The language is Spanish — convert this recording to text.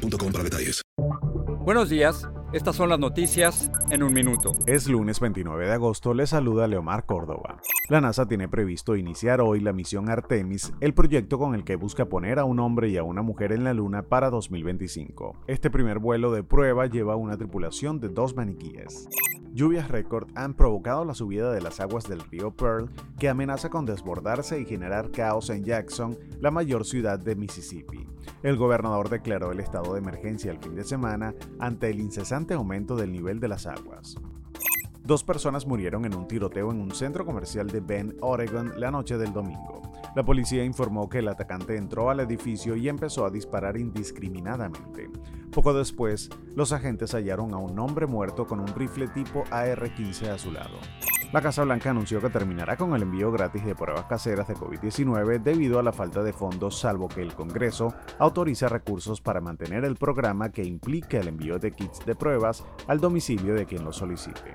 boostmobile.com para detalles. Buenos días. Estas son las noticias en un minuto. Es lunes 29 de agosto, le saluda Leomar Córdoba. La NASA tiene previsto iniciar hoy la misión Artemis, el proyecto con el que busca poner a un hombre y a una mujer en la Luna para 2025. Este primer vuelo de prueba lleva una tripulación de dos maniquíes. Lluvias récord han provocado la subida de las aguas del río Pearl, que amenaza con desbordarse y generar caos en Jackson, la mayor ciudad de Mississippi. El gobernador declaró el estado de emergencia el fin de semana ante el incesante aumento del nivel de las aguas. Dos personas murieron en un tiroteo en un centro comercial de Bend, Oregon, la noche del domingo. La policía informó que el atacante entró al edificio y empezó a disparar indiscriminadamente. Poco después, los agentes hallaron a un hombre muerto con un rifle tipo AR-15 a su lado. La Casa Blanca anunció que terminará con el envío gratis de pruebas caseras de COVID-19 debido a la falta de fondos, salvo que el Congreso autoriza recursos para mantener el programa que implica el envío de kits de pruebas al domicilio de quien lo solicite.